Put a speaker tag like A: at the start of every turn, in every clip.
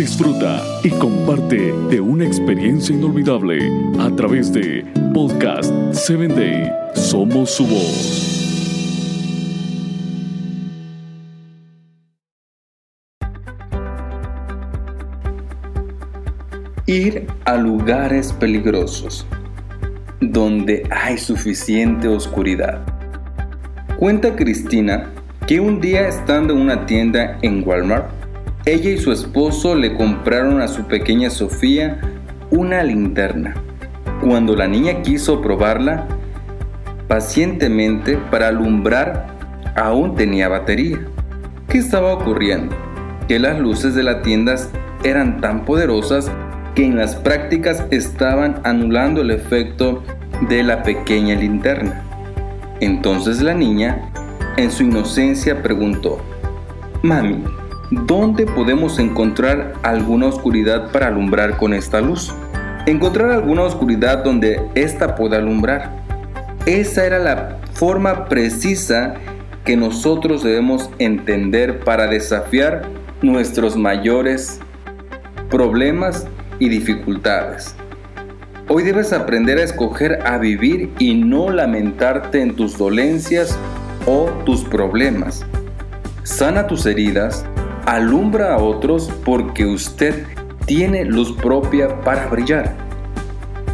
A: disfruta y comparte de una experiencia inolvidable a través de Podcast 7 Day. Somos su voz.
B: Ir a lugares peligrosos donde hay suficiente oscuridad. Cuenta Cristina que un día estando en una tienda en Walmart, ella y su esposo le compraron a su pequeña Sofía una linterna. Cuando la niña quiso probarla, pacientemente para alumbrar, aún tenía batería. ¿Qué estaba ocurriendo? Que las luces de la tienda eran tan poderosas que en las prácticas estaban anulando el efecto de la pequeña linterna. Entonces la niña, en su inocencia, preguntó, Mami, ¿dónde podemos encontrar alguna oscuridad para alumbrar con esta luz? Encontrar alguna oscuridad donde ésta pueda alumbrar. Esa era la forma precisa que nosotros debemos entender para desafiar nuestros mayores problemas y dificultades. Hoy debes aprender a escoger a vivir y no lamentarte en tus dolencias o tus problemas. Sana tus heridas, alumbra a otros porque usted tiene luz propia para brillar.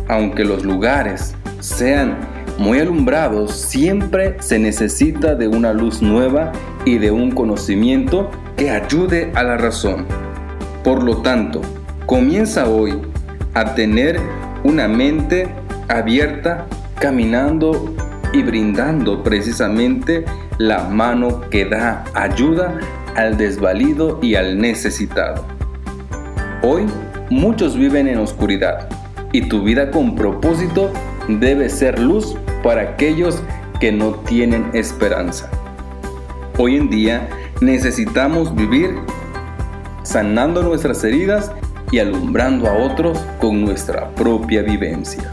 B: Aunque los lugares sean muy alumbrados, siempre se necesita de una luz nueva y de un conocimiento que ayude a la razón. Por lo tanto, Comienza hoy a tener una mente abierta, caminando y brindando precisamente la mano que da ayuda al desvalido y al necesitado. Hoy muchos viven en oscuridad y tu vida con propósito debe ser luz para aquellos que no tienen esperanza. Hoy en día necesitamos vivir sanando nuestras heridas y alumbrando a otros con nuestra propia vivencia.